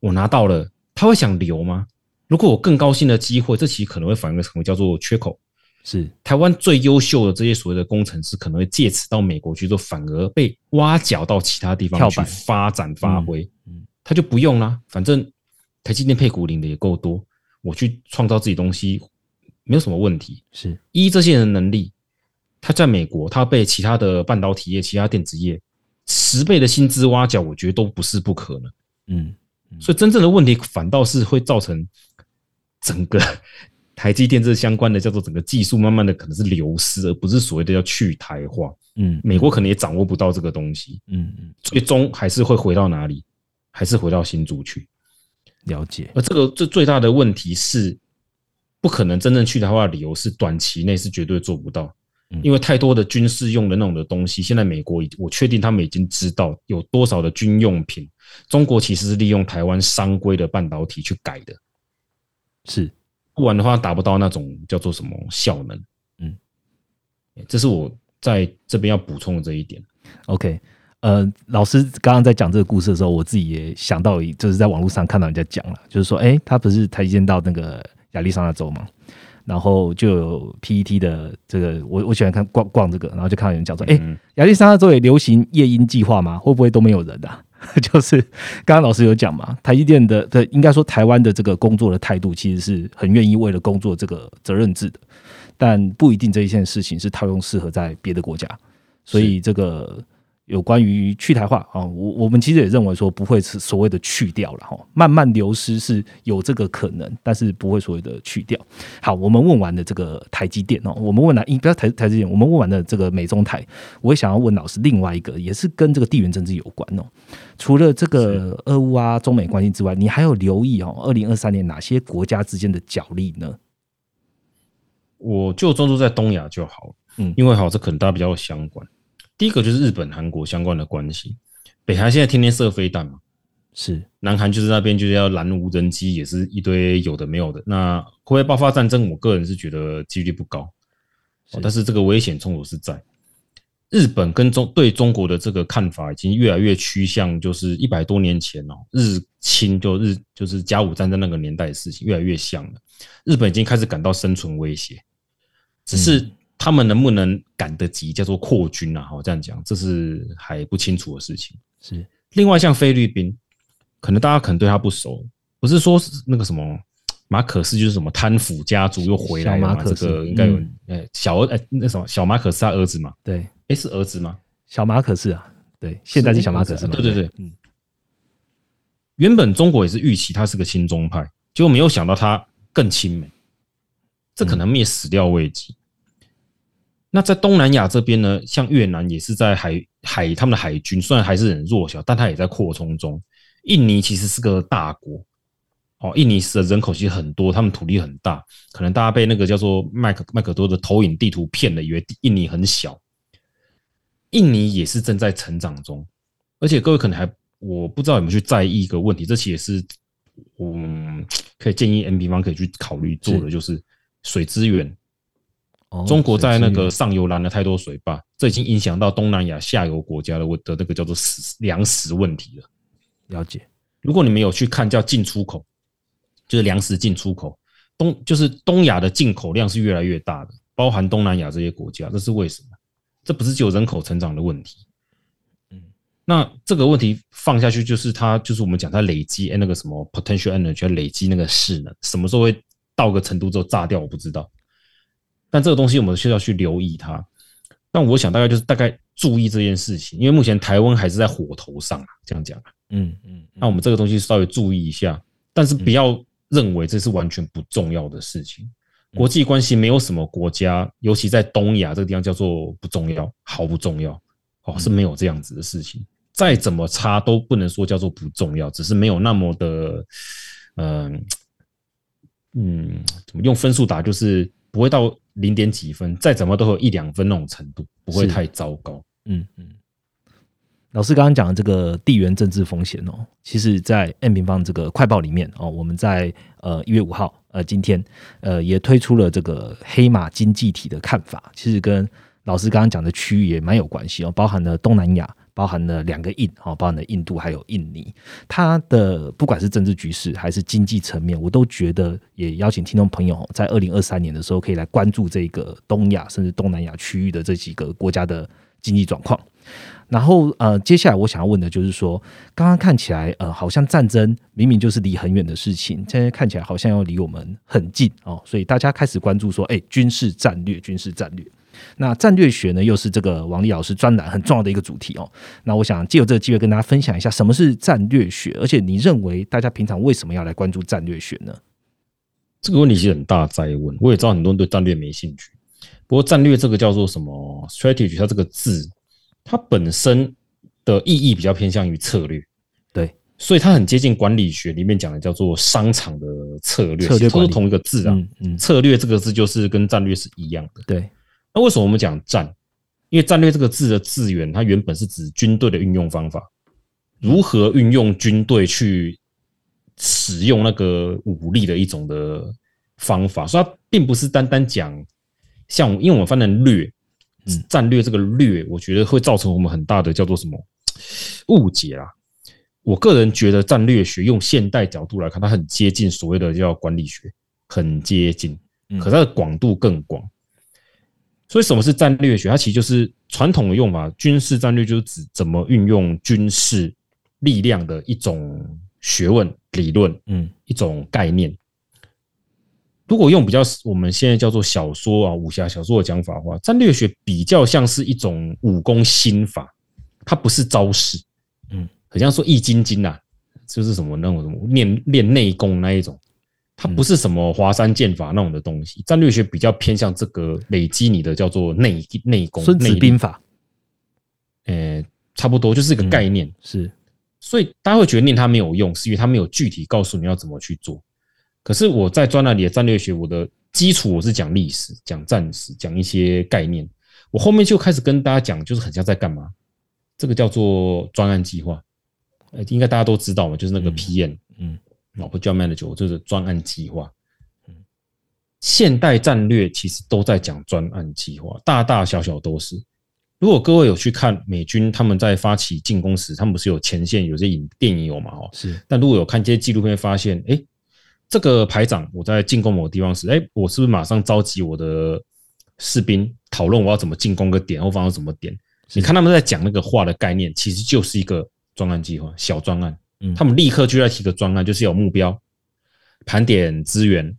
我拿到了，他会想留吗？如果我更高兴的机会，这其实可能会反映成为叫做缺口。是台湾最优秀的这些所谓的工程师，可能会借此到美国去做，反而被挖角到其他地方去发展发挥。嗯，他就不用啦，反正台积电配股领的也够多，我去创造自己东西没有什么问题。是依这些人能力，他在美国，他被其他的半导体业、其他电子业十倍的薪资挖角，我觉得都不是不可能。嗯，所以真正的问题反倒是会造成整个。台积电这相关的叫做整个技术慢慢的可能是流失，而不是所谓的要去台化。嗯，美国可能也掌握不到这个东西。嗯嗯，最终还是会回到哪里？还是回到新竹去了解。而这个这最大的问题是，不可能真正去台化的理由是短期内是绝对做不到，因为太多的军事用的那种的东西，现在美国已我确定他们已经知道有多少的军用品，中国其实是利用台湾商规的半导体去改的，是。不然的话，达不到那种叫做什么效能。嗯，这是我在这边要补充的这一点。OK，呃，老师刚刚在讲这个故事的时候，我自己也想到，就是在网络上看到人家讲了，就是说，哎，他不是台积电到那个亚利桑那州嘛，然后就有 PET 的这个，我我喜欢看逛逛这个，然后就看到有人讲说，哎，亚利桑那州也流行夜鹰计划吗？会不会都没有人啊？就是刚刚老师有讲嘛，台积电的的应该说台湾的这个工作的态度，其实是很愿意为了工作这个责任制的，但不一定这一件事情是套用适合在别的国家，所以这个。有关于去台化啊，我我们其实也认为说不会是所谓的去掉了哈，慢慢流失是有这个可能，但是不会所谓的去掉。好，我们问完了这个台积电哦，我们问了，不要台台积电，我们问完了这个美中台，我也想要问老师另外一个，也是跟这个地缘政治有关哦。除了这个俄乌啊中美关系之外，你还有留意哦，二零二三年哪些国家之间的角力呢？我就专注在东亚就好，嗯，因为好这可能大家比较相关。第一个就是日本、韩国相关的关系，北韩现在天天射飞弹嘛，是南韩就是那边就是要拦无人机，也是一堆有的没有的。那会不会爆发战争？我个人是觉得几率不高，但是这个危险冲突是在日本跟中对中国的这个看法已经越来越趋向，就是一百多年前哦，日清就日就是甲午战争那个年代的事情越来越像了。日本已经开始感到生存威胁，只是。他们能不能赶得及，叫做扩军啊？好，这样讲，这是还不清楚的事情。是另外，像菲律宾，可能大家可能对他不熟，不是说那个什么马可斯就是什么贪腐家族又回来了嘛？这个应该有哎，小儿哎那什么小马可斯他儿子嘛？对，哎是儿子吗？小马可斯啊，对，现在是小马可斯嘛？对对对，嗯。原本中国也是预期他是个亲中派，结果没有想到他更亲美，这可能灭始料未及。那在东南亚这边呢，像越南也是在海海，他们的海军虽然还是很弱小，但它也在扩充中。印尼其实是个大国，哦，印尼的人口其实很多，他们土地很大，可能大家被那个叫做麦克麦克多的投影地图骗了，以为印尼很小。印尼也是正在成长中，而且各位可能还我不知道有没有去在意一个问题，这其实是嗯可以建议 N 平方可以去考虑做的，就是水资源。中国在那个上游拦了太多水坝，这已经影响到东南亚下游国家的我的那个叫做食粮食问题了。了解，如果你们有去看叫进出口，就是粮食进出口，东就是东亚的进口量是越来越大的，包含东南亚这些国家，这是为什么？这不是只有人口成长的问题。嗯，那这个问题放下去，就是它就是我们讲它累积那个什么 potential energy 累积那个势能，什么时候会到个程度之后炸掉，我不知道。但这个东西我们需要去留意它。但我想大概就是大概注意这件事情，因为目前台湾还是在火头上啊，这样讲啊。嗯嗯。那我们这个东西稍微注意一下，但是不要认为这是完全不重要的事情。国际关系没有什么国家，尤其在东亚这个地方叫做不重要，毫不重要哦，是没有这样子的事情。再怎么差都不能说叫做不重要，只是没有那么的，嗯嗯，怎么用分数打，就是不会到零点几分，再怎么都有一两分那种程度，不会太糟糕。嗯嗯。老师刚刚讲的这个地缘政治风险哦，其实，在 M 平方这个快报里面哦，我们在呃一月五号呃今天呃也推出了这个黑马经济体的看法，其实跟老师刚刚讲的区域也蛮有关系哦，包含了东南亚，包含了两个印哦，包含了印度还有印尼，它的不管是政治局势还是经济层面，我都觉得也邀请听众朋友在二零二三年的时候可以来关注这个东亚甚至东南亚区域的这几个国家的经济状况。然后呃，接下来我想要问的就是说，刚刚看起来呃，好像战争明明就是离很远的事情，现在看起来好像要离我们很近哦，所以大家开始关注说，哎，军事战略，军事战略。那战略学呢，又是这个王丽老师专栏很重要的一个主题哦。那我想借由这个机会跟大家分享一下，什么是战略学，而且你认为大家平常为什么要来关注战略学呢？这个问题其实很大在问，我也知道很多人对战略没兴趣，不过战略这个叫做什么 strategy，它这个字。它本身的意义比较偏向于策略，对，所以它很接近管理学里面讲的叫做商场的策略，策略都是同一个字啊。策略这个字就是跟战略是一样的。对，那为什么我们讲战？因为战略这个字的字源，它原本是指军队的运用方法，如何运用军队去使用那个武力的一种的方法，所以它并不是单单讲像，因为我们翻成略。战略这个略，我觉得会造成我们很大的叫做什么误解啦。我个人觉得战略学用现代角度来看，它很接近所谓的叫管理学，很接近，可它的广度更广。所以什么是战略学？它其实就是传统的用法，军事战略就是指怎么运用军事力量的一种学问理论，嗯，一种概念。如果用比较我们现在叫做小说啊武侠小说的讲法的话，战略学比较像是一种武功心法，它不是招式，嗯，很像说易筋经呐，就是什么那种什么练练内功那一种，它不是什么华山剑法那种的东西。战略学比较偏向这个累积你的叫做内内功，孙子兵法，呃，差不多就是一个概念，是。所以大家会觉得念它没有用，是因为它没有具体告诉你要怎么去做。可是我在专栏里的战略学，我的基础我是讲历史、讲战史、讲一些概念。我后面就开始跟大家讲，就是很像在干嘛？这个叫做专案计划，呃，应该大家都知道嘛，就是那个 PM，嗯，老婆叫 manager，就是专案计划。嗯，现代战略其实都在讲专案计划，大大小小都是。如果各位有去看美军他们在发起进攻时，他们不是有前线有些影电影有嘛？哦，是。但如果有看这些纪录片，发现，哎。这个排长，我在进攻某个地方时，哎，我是不是马上召集我的士兵讨论我要怎么进攻个点，后方要怎么点？你看他们在讲那个话的概念，其实就是一个专案计划，小专案。嗯，他们立刻就在提个专案，就是有目标，盘点资源，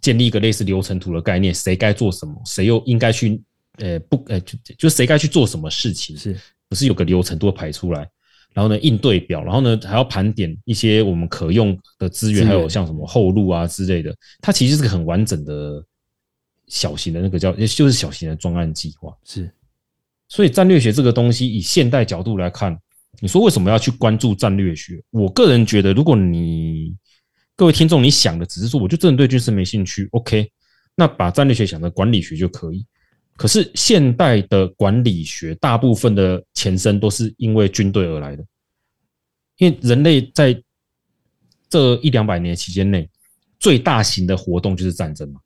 建立一个类似流程图的概念，谁该做什么，谁又应该去，呃，不，呃，就就谁该去做什么事情，是不是有个流程都会排出来？然后呢，应对表，然后呢，还要盘点一些我们可用的资源，还有像什么后路啊之类的。它其实是个很完整的小型的那个叫，就是小型的专案计划。是，所以战略学这个东西，以现代角度来看，你说为什么要去关注战略学？我个人觉得，如果你各位听众你想的只是说，我就真的对军事没兴趣，OK，那把战略学想成管理学就可以。可是现代的管理学大部分的前身都是因为军队而来的，因为人类在这一两百年期间内最大型的活动就是战争嘛，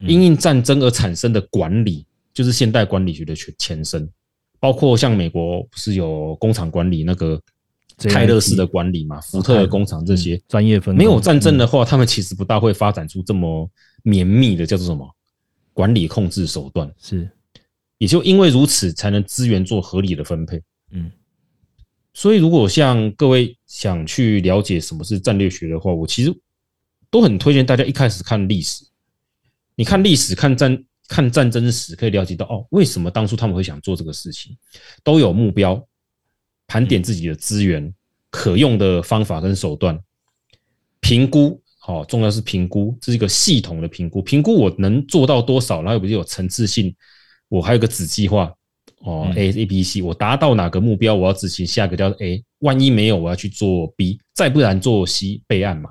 因应战争而产生的管理就是现代管理学的前前身，包括像美国不是有工厂管理那个泰勒式的管理嘛，福特的工厂这些。专业分没有战争的话，他们其实不大会发展出这么绵密的叫做什么？管理控制手段。是，也就因为如此，才能资源做合理的分配。嗯，所以如果像各位想去了解什么是战略学的话，我其实都很推荐大家一开始看历史。你看历史，看战，看战争史，可以了解到哦，为什么当初他们会想做这个事情，都有目标，盘点自己的资源，可用的方法跟手段，评估好，重要是评估，这是一个系统的评估，评估。我能做到多少，然后有不是有层次性，我还有个子计划，哦，A A B C，我达到哪个目标，我要执行下一个叫 A，万一没有，我要去做 B，再不然做 C 备案嘛。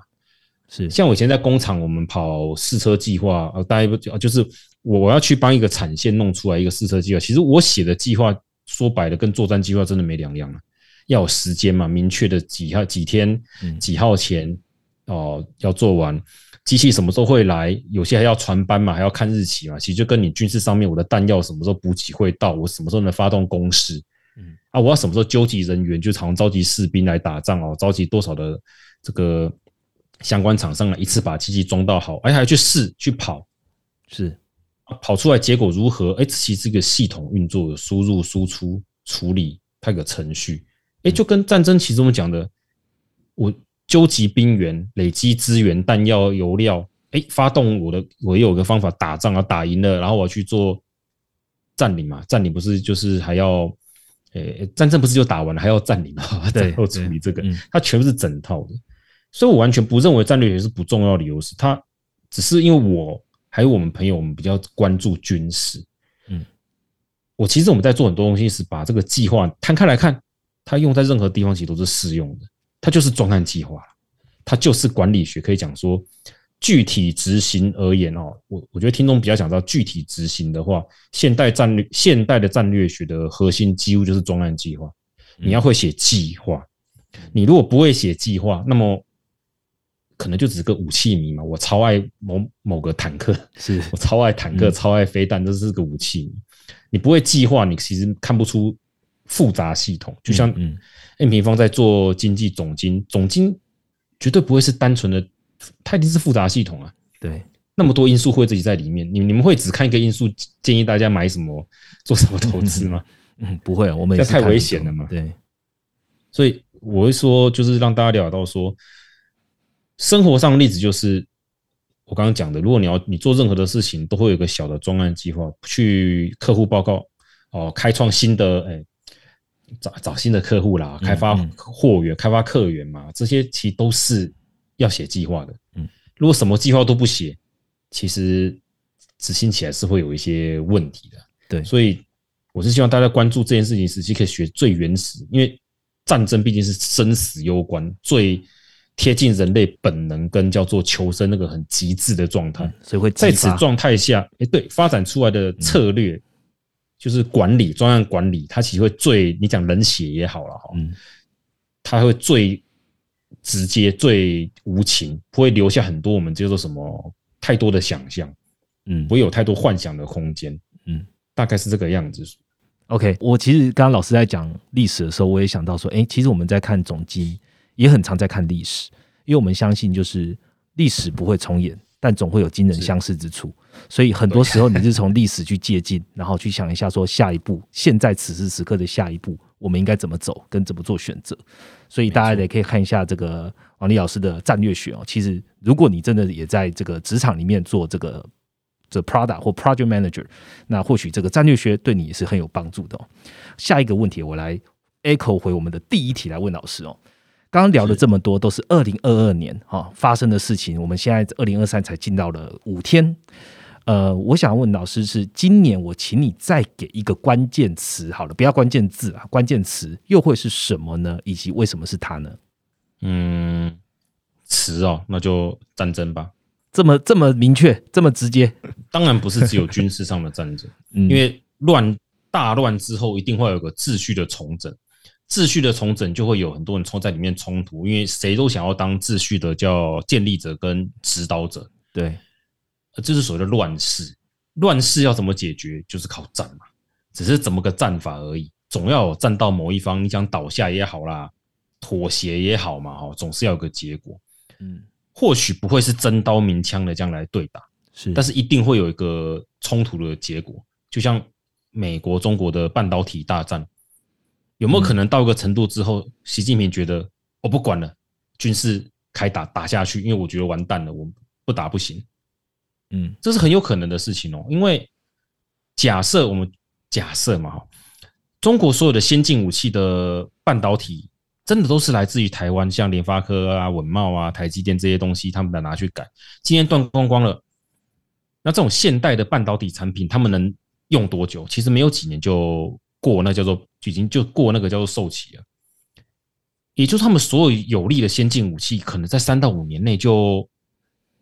是，像我以前在工厂，我们跑试车计划，呃，大家不就是我我要去帮一个产线弄出来一个试车计划，其实我写的计划说白了跟作战计划真的没两样啊，要有时间嘛，明确的几号几天几号前。哦，要做完，机器什么时候会来？有些还要传班嘛，还要看日期嘛。其实就跟你军事上面，我的弹药什么时候补给会到，我什么时候能发动攻势？嗯，啊，我要什么时候纠集人员，就常召集士兵来打仗哦，召集多少的这个相关厂商来一次把机器装到好，哎，还要去试去跑，是跑出来结果如何？哎，其实这个系统运作的输入、输出、处理，它有个程序，哎，就跟战争其中我们讲的，我。纠集兵源、累积资源、弹药、油料，哎，发动我的，我有个方法打仗啊，打赢了，然后我去做占领嘛，占领不是就是还要，呃，战争不是就打完了，还要占领嘛，对，要处理这个，它全部是整套的，所以我完全不认为战略学是不重要的理由是，它只是因为我还有我们朋友，我们比较关注军事，嗯，我其实我们在做很多东西是把这个计划摊开来看，它用在任何地方其实都是适用的。它就是专案计划它就是管理学。可以讲说，具体执行而言哦，我我觉得听众比较想知道具体执行的话，现代战略、现代的战略学的核心几乎就是专案计划。你要会写计划，你如果不会写计划，那么可能就只是个武器迷嘛。我超爱某某个坦克，是 我超爱坦克，超爱飞弹，这是个武器迷。你不会计划，你其实看不出复杂系统，就像嗯。M 平方在做经济总经，总经绝对不会是单纯的，它一定是复杂系统啊。对，那么多因素会自己在里面，你你们会只看一个因素，建议大家买什么、做什么投资吗？嗯，不会，我们这太危险了嘛。对，所以我会说，就是让大家了解到说，生活上的例子就是我刚刚讲的，如果你要你做任何的事情，都会有个小的专案计划，去客户报告哦，开创新的哎。找找新的客户啦，开发货源、开发客源嘛，这些其实都是要写计划的。嗯，如果什么计划都不写，其实执行起来是会有一些问题的。对，所以我是希望大家关注这件事情时期可以学最原始，因为战争毕竟是生死攸关，最贴近人类本能跟叫做求生那个很极致的状态，所以会在此状态下，哎，对，发展出来的策略。就是管理专案管理，它其实会最你讲冷血也好了哈，嗯，它会最直接、最无情，不会留下很多我们叫做什么太多的想象，嗯，不会有太多幻想的空间，嗯，大概是这个样子。OK，我其实刚刚老师在讲历史的时候，我也想到说，哎，其实我们在看总机，也很常在看历史，因为我们相信就是历史不会重演。但总会有惊人相似之处，所以很多时候你是从历史去借鉴，然后去想一下说下一步，现在此时此刻的下一步，我们应该怎么走，跟怎么做选择。所以大家也可以看一下这个王丽老师的战略学哦。其实如果你真的也在这个职场里面做这个这 product 或 project manager，那或许这个战略学对你也是很有帮助的哦。下一个问题，我来 echo 回我们的第一题来问老师哦。刚刚聊了这么多，都是二零二二年哈发生的事情。我们现在二零二三才进到了五天。呃，我想问老师是今年，我请你再给一个关键词好了，不要关键字啊，关键词又会是什么呢？以及为什么是它呢？嗯，词哦，那就战争吧。这么这么明确，这么直接？当然不是只有军事上的战争，因为乱大乱之后，一定会有个秩序的重整。秩序的重整就会有很多人冲在里面冲突，因为谁都想要当秩序的叫建立者跟指导者。对，这是所谓的乱世。乱世要怎么解决？就是靠战嘛，只是怎么个战法而已。总要有战到某一方，你想倒下也好啦，妥协也好嘛，哈，总是要有个结果。嗯，或许不会是真刀明枪的这样来对打，是，但是一定会有一个冲突的结果。就像美国、中国的半导体大战。有没有可能到一个程度之后，习近平觉得我不管了，军事开打打下去，因为我觉得完蛋了，我不打不行。嗯，这是很有可能的事情哦。因为假设我们假设嘛，哈，中国所有的先进武器的半导体真的都是来自于台湾，像联发科啊、稳茂啊、台积电这些东西，他们来拿去改。今天断光光了，那这种现代的半导体产品，他们能用多久？其实没有几年就过，那叫做已经就过那个叫做寿期了。也就是他们所有有利的先进武器，可能在三到五年内就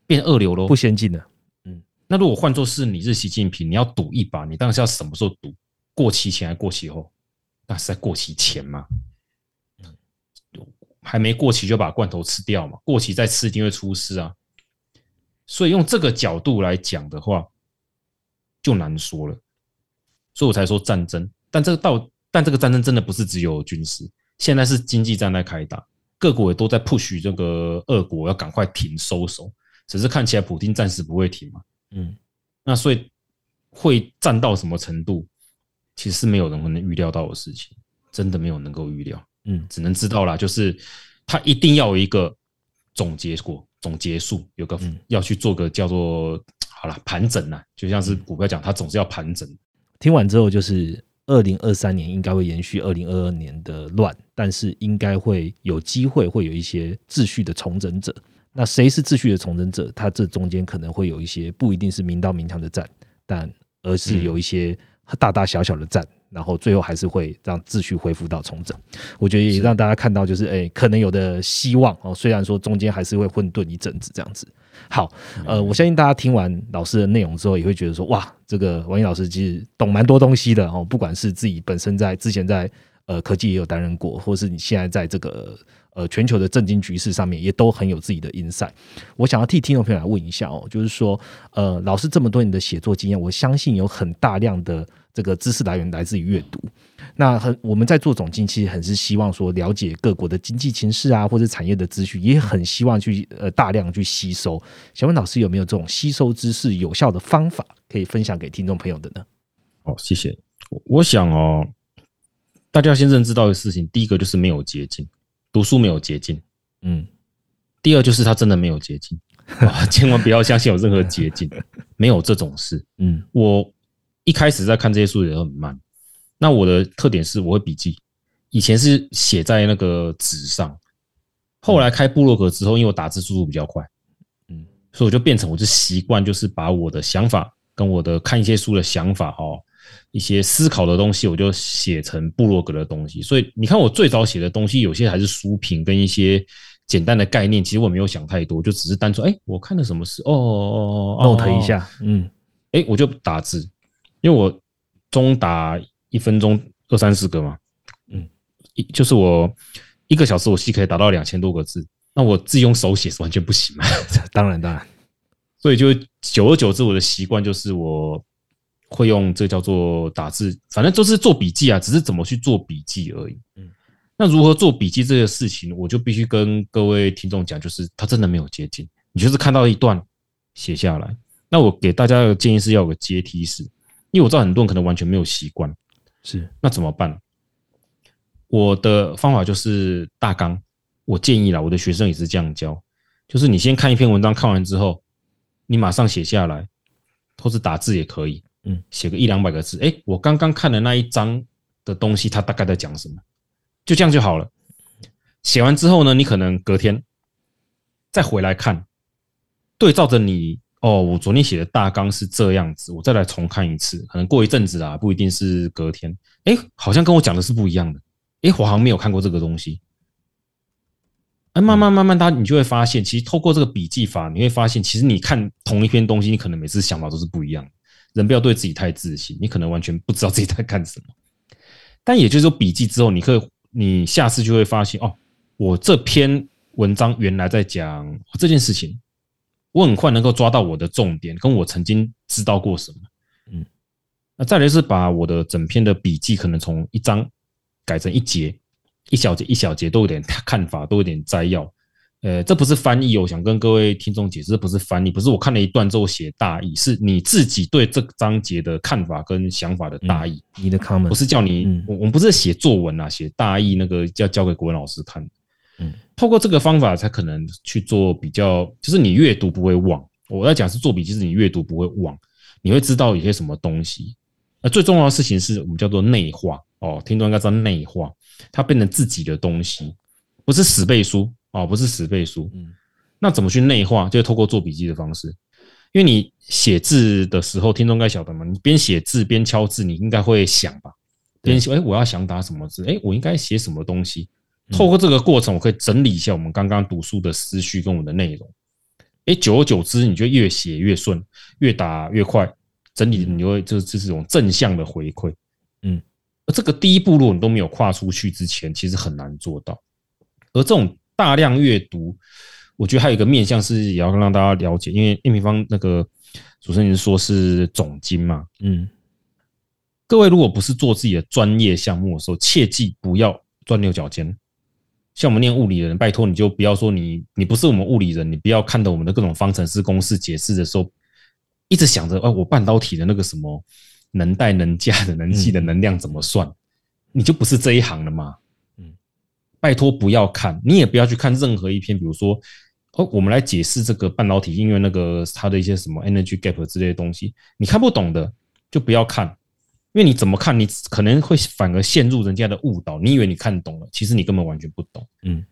变二流喽，不先进了。嗯，那如果换作是你是习近平，你要赌一把，你当然是要什么时候赌？过期前还过期后？那是在过期前嘛？还没过期就把罐头吃掉嘛？过期再吃一定会出事啊！所以用这个角度来讲的话，就难说了。所以我才说战争，但这个到但这个战争真的不是只有军事。现在是经济战在开打，各国也都在 push 这个俄国要赶快停收手，只是看起来普京暂时不会停嘛。嗯，那所以会战到什么程度，其实是没有人能预料到的事情，真的没有能够预料。嗯，只能知道啦，就是他一定要有一个总结果、总结束，有个要去做个叫做好了盘整呐，就像是股票讲，它总是要盘整。听完之后就是。二零二三年应该会延续二零二二年的乱，但是应该会有机会会有一些秩序的重整者。那谁是秩序的重整者？他这中间可能会有一些不一定是明刀明枪的战，但而是有一些大大小小的战，然后最后还是会让秩序恢复到重整。我觉得也让大家看到，就是哎，可能有的希望哦。虽然说中间还是会混沌一阵子这样子。好，呃，我相信大家听完老师的内容之后，也会觉得说，哇，这个王毅老师其实懂蛮多东西的哦。不管是自己本身在之前在呃科技也有担任过，或是你现在在这个呃全球的政经局势上面，也都很有自己的 insight。我想要替听众朋友来问一下哦，就是说，呃，老师这么多年的写作经验，我相信有很大量的这个知识来源来自于阅读。那很，我们在做总经，其实很是希望说了解各国的经济情势啊，或者产业的资讯，也很希望去呃大量去吸收。想问老师有没有这种吸收知识有效的方法可以分享给听众朋友的呢？哦，谢谢。我想哦，大家先认知到的事情，第一个就是没有捷径，读书没有捷径。嗯，第二就是他真的没有捷径，千万不要相信有任何捷径，没有这种事。嗯，我一开始在看这些书也很慢。那我的特点是我会笔记，以前是写在那个纸上，后来开部落格之后，因为我打字速度比较快，嗯，所以我就变成我就习惯就是把我的想法跟我的看一些书的想法哦，一些思考的东西，我就写成部落格的东西。所以你看我最早写的东西，有些还是书评跟一些简单的概念，其实我没有想太多，就只是单纯哎，我看了什么事哦哦哦，note 一下，嗯，哎，我就打字，因为我中打。一分钟二三十个嘛，嗯，一就是我一个小时，我戏可以达到两千多个字。那我自己用手写是完全不行 嘛？当然当然，所以就久而久之，我的习惯就是我会用这叫做打字，反正就是做笔记啊，只是怎么去做笔记而已。嗯，那如何做笔记这个事情，我就必须跟各位听众讲，就是它真的没有捷径，你就是看到一段写下来。那我给大家的建议是要有个阶梯式，因为我知道很多人可能完全没有习惯。是，那怎么办？我的方法就是大纲。我建议啦，我的学生也是这样教，就是你先看一篇文章，看完之后，你马上写下来，或是打字也可以，嗯，写个一两百个字。哎，我刚刚看的那一章的东西，它大概在讲什么？就这样就好了。写完之后呢，你可能隔天再回来看，对照着你。哦，我昨天写的大纲是这样子，我再来重看一次，可能过一阵子啊，不一定是隔天。哎，好像跟我讲的是不一样的。哎，我好像没有看过这个东西。哎，慢慢慢慢，他你就会发现，其实透过这个笔记法，你会发现，其实你看同一篇东西，你可能每次想法都是不一样的。人不要对自己太自信，你可能完全不知道自己在干什么。但也就是说，笔记之后，你可以，你下次就会发现，哦，我这篇文章原来在讲这件事情。我很快能够抓到我的重点，跟我曾经知道过什么。嗯，那再来是把我的整篇的笔记，可能从一章改成一节，一小节一小节都有点看法，都有点摘要。呃，这不是翻译，我想跟各位听众解释，这不是翻译，不是我看了一段之后写大意，是你自己对这个章节的看法跟想法的大意。你的 comment 不是叫你，我我们不是写作文啊，写大意那个要交给国文老师看。嗯，透过这个方法才可能去做比较，就是你阅读不会忘。我在讲是做笔记，是你阅读不会忘，你会知道有些什么东西。那最重要的事情是我们叫做内化哦，听众应该知道内化，它变成自己的东西。不是死背书哦，不是死背书。嗯，那怎么去内化？就是透过做笔记的方式。因为你写字的时候，听众该晓得嘛，你边写字边敲字，你应该会想吧？边写，哎，我要想打什么字？哎，我应该写什么东西？透过这个过程，我可以整理一下我们刚刚读书的思绪跟我们的内容。哎，久而久之，你就越写越顺，越打越快。整理你会这这是种正向的回馈。嗯，而这个第一步如果你都没有跨出去之前，其实很难做到。而这种大量阅读，我觉得还有一个面向是也要让大家了解，因为叶平方那个主持人说是总经嘛。嗯，各位如果不是做自己的专业项目的时候，切记不要钻牛角尖。像我们念物理的人，拜托你就不要说你你不是我们物理人，你不要看到我们的各种方程式公式解释的时候，一直想着，哎，我半导体的那个什么能带能加的能系的能量怎么算？你就不是这一行的嘛？嗯，拜托不要看，你也不要去看任何一篇，比如说，哦，我们来解释这个半导体，因为那个它的一些什么 energy gap 之类的东西，你看不懂的就不要看。因为你怎么看，你可能会反而陷入人家的误导。你以为你看懂了，其实你根本完全不懂。嗯，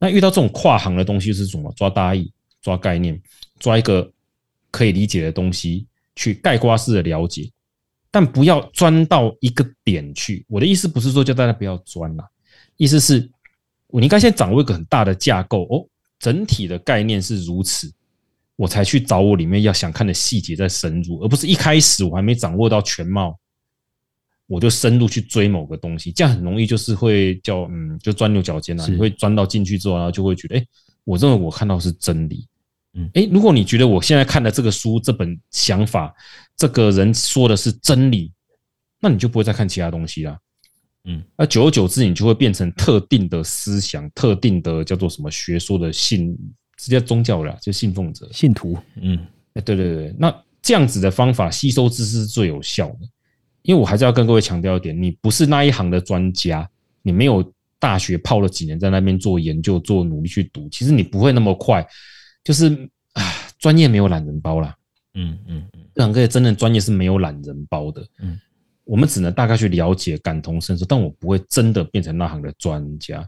那遇到这种跨行的东西是什么？抓大意、抓概念、抓一个可以理解的东西，去概括式的了解，但不要钻到一个点去。我的意思不是说叫大家不要钻啦，意思是我应该先掌握一个很大的架构哦，整体的概念是如此。我才去找我里面要想看的细节再深入，而不是一开始我还没掌握到全貌。我就深入去追某个东西，这样很容易就是会叫嗯，就钻牛角尖啊。你会钻到进去之后，然后就会觉得，哎，我认为我看到是真理，嗯，哎，如果你觉得我现在看的这个书、这本想法，这个人说的是真理，那你就不会再看其他东西啦，嗯，那久而久之，你就会变成特定的思想、特定的叫做什么学说的信，直接宗教了，就信奉者、信徒，嗯，哎，对对对，那这样子的方法吸收知识是最有效的。因为我还是要跟各位强调一点，你不是那一行的专家，你没有大学泡了几年在那边做研究、做努力去读，其实你不会那么快。就是 啊，专业没有懒人包啦。嗯嗯嗯，各行各业真的专业是没有懒人包的。嗯，我们只能大概去了解、感同身受，但我不会真的变成那行的专家。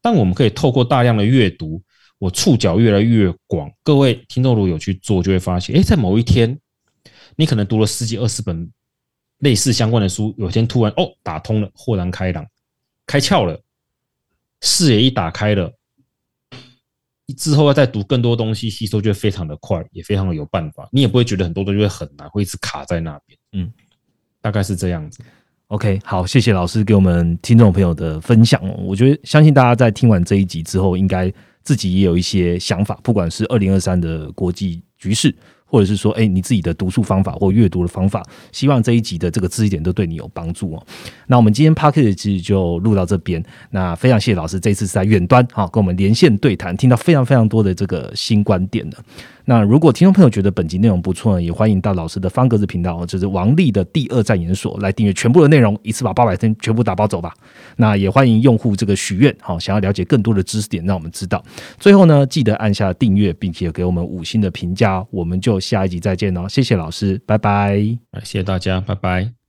但我们可以透过大量的阅读，我触角越来越广。各位听众如果有去做，就会发现，哎，在某一天，你可能读了十几二十本。类似相关的书，有一天突然哦打通了，豁然开朗，开窍了，视野一打开了，之后要再读更多东西，吸收就会非常的快，也非常的有办法，你也不会觉得很多东西会很难，会一直卡在那边。嗯，大概是这样子。OK，好，谢谢老师给我们听众朋友的分享。我觉得相信大家在听完这一集之后，应该自己也有一些想法，不管是二零二三的国际局势。或者是说，哎，你自己的读书方法或阅读的方法，希望这一集的这个知识点都对你有帮助哦。那我们今天 p a r k e t 其实就录到这边。那非常谢谢老师，这次是在远端哈跟我们连线对谈，听到非常非常多的这个新观点的。那如果听众朋友觉得本集内容不错呢，也欢迎到老师的方格子频道，就是王力的第二站研所来订阅全部的内容，一次把八百天全部打包走吧。那也欢迎用户这个许愿，好，想要了解更多的知识点，让我们知道。最后呢，记得按下订阅，并且给我们五星的评价。我们就下一集再见哦，谢谢老师，拜拜。谢谢大家，拜拜。